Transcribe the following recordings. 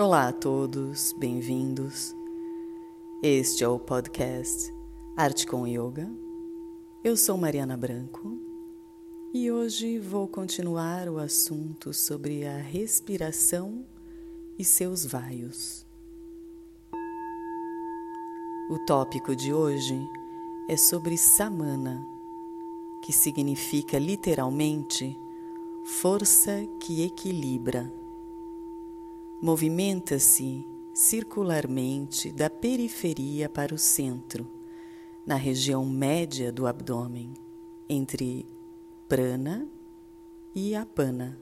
Olá a todos, bem-vindos. Este é o podcast Arte com Yoga. Eu sou Mariana Branco e hoje vou continuar o assunto sobre a respiração e seus vaios. O tópico de hoje é sobre Samana, que significa literalmente força que equilibra movimenta-se circularmente da periferia para o centro, na região média do abdômen, entre prana e apana.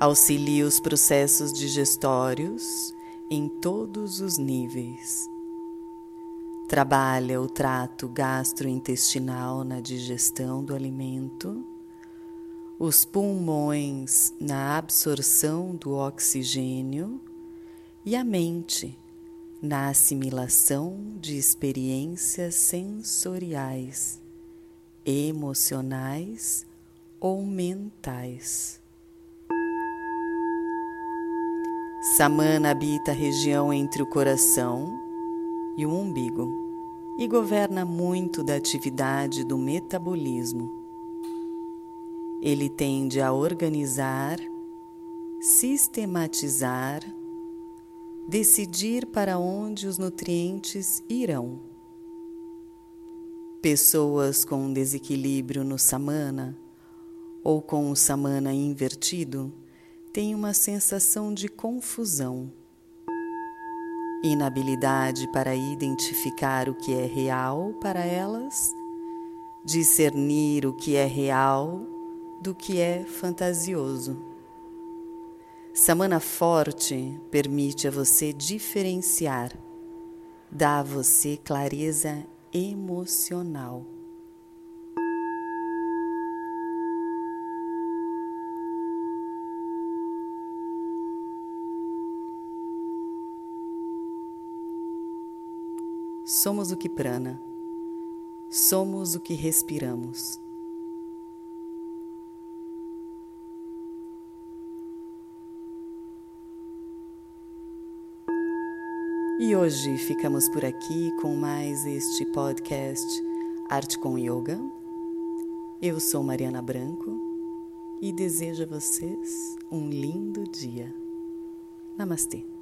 Auxilia os processos digestórios em todos os níveis. Trabalha o trato gastrointestinal na digestão do alimento os pulmões na absorção do oxigênio e a mente na assimilação de experiências sensoriais, emocionais ou mentais. Samana habita a região entre o coração e o umbigo e governa muito da atividade do metabolismo ele tende a organizar, sistematizar, decidir para onde os nutrientes irão. Pessoas com desequilíbrio no samana ou com o samana invertido têm uma sensação de confusão, inabilidade para identificar o que é real para elas, discernir o que é real do que é fantasioso. Samana forte permite a você diferenciar, dá a você clareza emocional. Somos o que prana, somos o que respiramos. E hoje ficamos por aqui com mais este podcast Arte com Yoga. Eu sou Mariana Branco e desejo a vocês um lindo dia. Namastê.